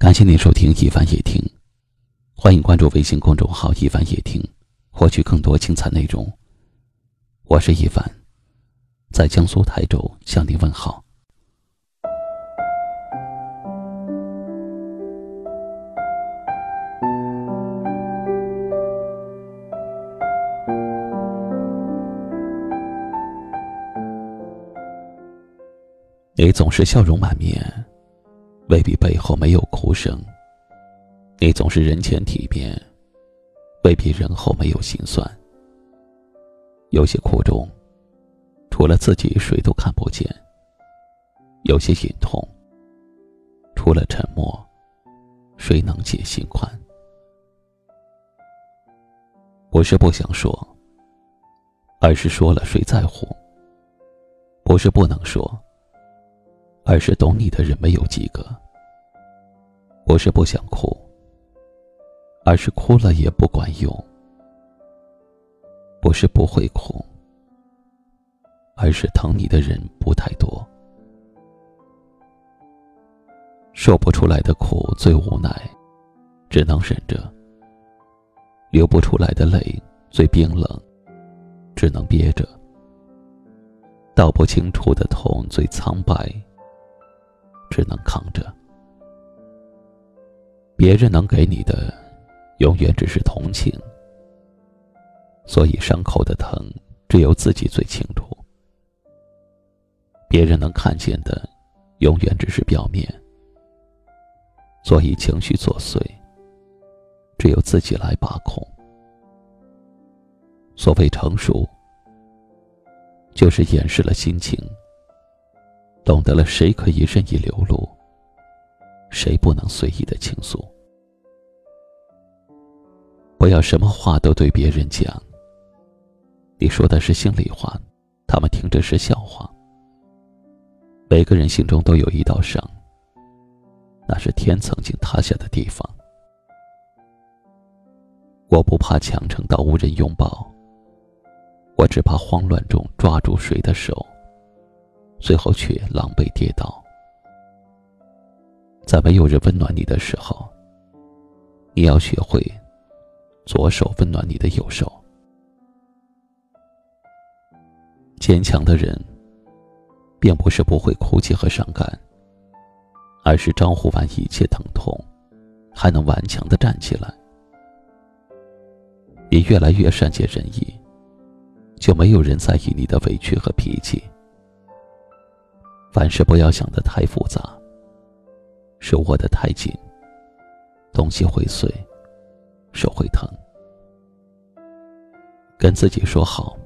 感谢您收听一凡夜听，欢迎关注微信公众号一凡夜听，获取更多精彩内容。我是一凡，在江苏台州向您问好。你总是笑容满面。未必背后没有哭声。你总是人前体面，未必人后没有心酸。有些苦衷，除了自己谁都看不见；有些隐痛，除了沉默，谁能解心宽？不是不想说，而是说了谁在乎；不是不能说。而是懂你的人没有几个。不是不想哭，而是哭了也不管用。不是不会哭，而是疼你的人不太多。说不出来的苦最无奈，只能忍着；流不出来的泪最冰冷，只能憋着；道不清楚的痛最苍白。只能扛着。别人能给你的，永远只是同情。所以伤口的疼，只有自己最清楚。别人能看见的，永远只是表面。所以情绪作祟，只有自己来把控。所谓成熟，就是掩饰了心情。懂得了谁可以任意流露，谁不能随意的倾诉。不要什么话都对别人讲。你说的是心里话，他们听着是笑话。每个人心中都有一道伤，那是天曾经塌下的地方。我不怕强撑到无人拥抱，我只怕慌乱中抓住谁的手。最后却狼狈跌倒。在没有人温暖你的时候，你要学会左手温暖你的右手。坚强的人，并不是不会哭泣和伤感，而是招呼完一切疼痛，还能顽强的站起来。你越来越善解人意，就没有人在意你的委屈和脾气。凡事不要想的太复杂，手握得太紧，东西会碎，手会疼。跟自己说好，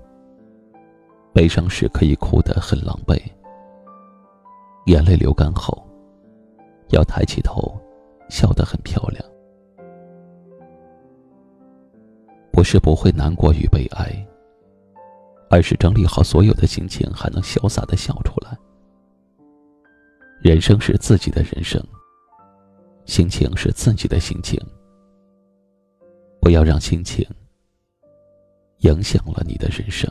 悲伤时可以哭得很狼狈，眼泪流干后，要抬起头，笑得很漂亮。不是不会难过与悲哀，而是整理好所有的心情，还能潇洒的笑出来。人生是自己的人生，心情是自己的心情。不要让心情影响了你的人生。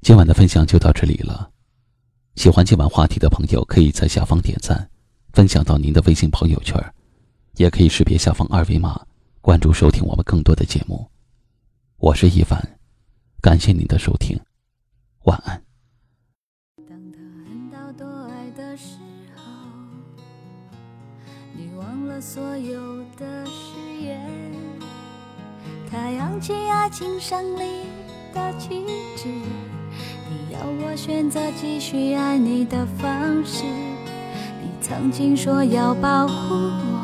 今晚的分享就到这里了。喜欢今晚话题的朋友，可以在下方点赞，分享到您的微信朋友圈，也可以识别下方二维码关注收听我们更多的节目。我是一凡，感谢您的收听，晚安。当他恨到多爱的时候，你忘了所有的誓言。他扬起爱情胜利的旗帜。你要我选择继续爱你的方式，你曾经说要保护我，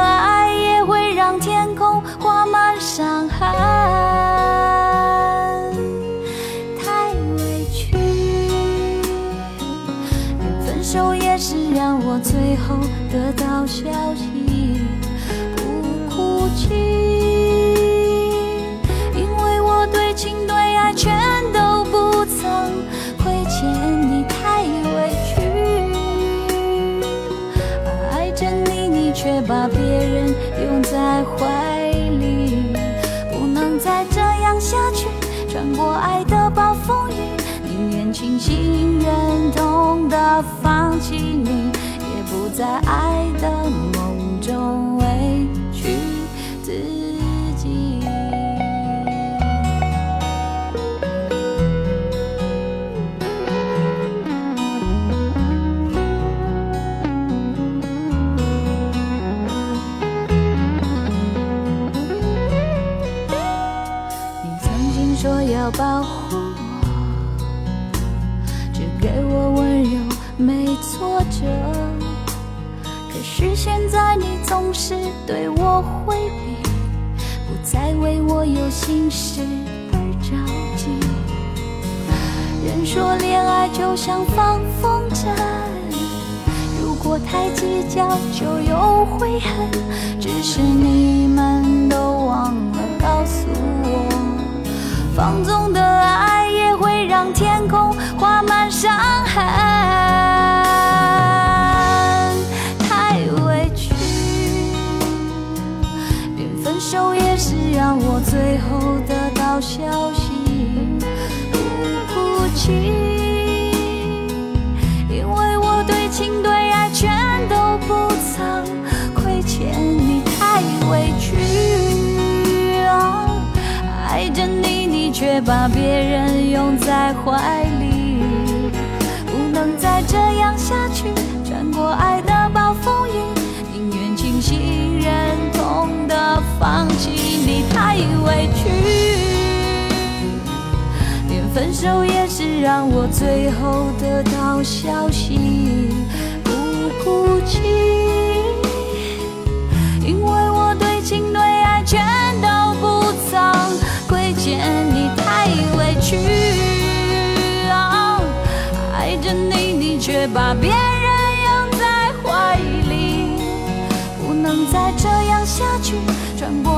守夜是让我最后得到消息不哭泣，因为我对情对爱全都不曾亏欠你太委屈，爱着你你却把别人拥在怀里，不能再这样下去，穿过爱的暴风雨。清醒忍痛的放弃你，也不在爱的梦中委屈自己。你曾经说要保护。挫折，可是现在你总是对我回避，不再为我有心事而着急。人说恋爱就像放风筝，如果太计较就有悔恨。只是你只让我最后得到消息，不哭泣，因为我对情对爱全都不曾亏欠你太委屈啊。爱着你，你却把别人拥在怀里，不能再这样下去，穿过爱的暴风雨，忍痛的放弃。你太委屈，连分手也是让我最后得到消息，不哭泣，因为我对情对爱全都不曾亏欠你太委屈，爱着你，你却把别人能再这样下去，穿过